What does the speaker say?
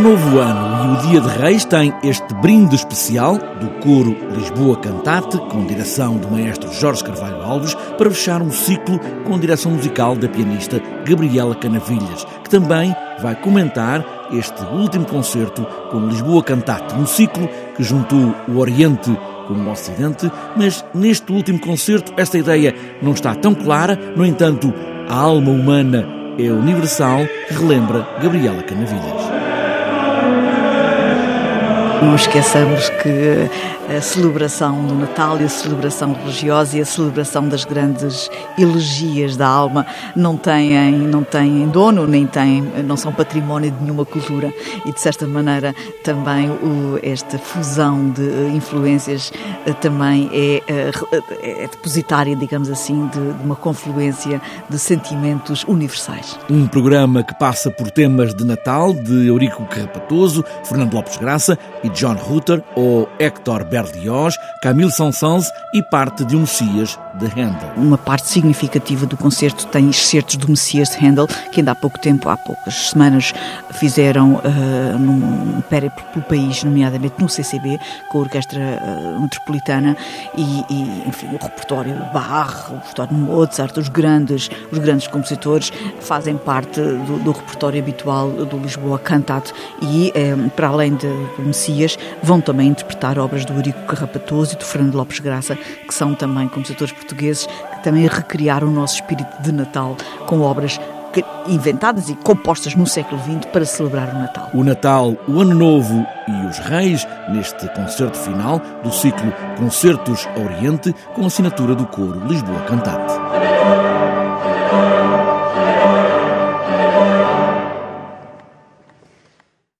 novo ano e o Dia de Reis tem este brinde especial do coro Lisboa Cantate, com direção do maestro Jorge Carvalho Alves, para fechar um ciclo com direção musical da pianista Gabriela Canavilhas, que também vai comentar este último concerto com Lisboa Cantate, um ciclo que juntou o Oriente com o Ocidente, mas neste último concerto esta ideia não está tão clara, no entanto, a alma humana é universal, relembra Gabriela Canavilhas. Não esqueçamos que a celebração do Natal e a celebração religiosa e a celebração das grandes elegias da alma não têm, não têm dono, nem têm, não são património de nenhuma cultura e de certa maneira também o, esta fusão de influências eh, também é, eh, é depositária, digamos assim, de, de uma confluência de sentimentos universais. Um programa que passa por temas de Natal de Eurico Carrapatoso, Fernando Lopes Graça e John Rutter ou Hector Berlioz, Camille Saint-Saëns e parte de um Messias de Handel. Uma parte significativa do concerto tem excertos do Messias de Handel, que ainda há pouco tempo, há poucas semanas, fizeram uh, num périplo pelo país, nomeadamente no CCB, com a Orquestra uh, Metropolitana e, e, enfim, o repertório Bach, o repertório Mozart, os grandes, os grandes compositores fazem parte do, do repertório habitual do Lisboa Cantat e, eh, para além de, do Messias, vão também interpretar obras do Carrapatoso e do Fernando Lopes Graça, que são também compositores portugueses que também recriaram o nosso espírito de Natal com obras inventadas e compostas no século XX para celebrar o Natal. O Natal, o Ano Novo e os Reis, neste concerto final do ciclo Concertos Oriente, com assinatura do coro Lisboa Cantate.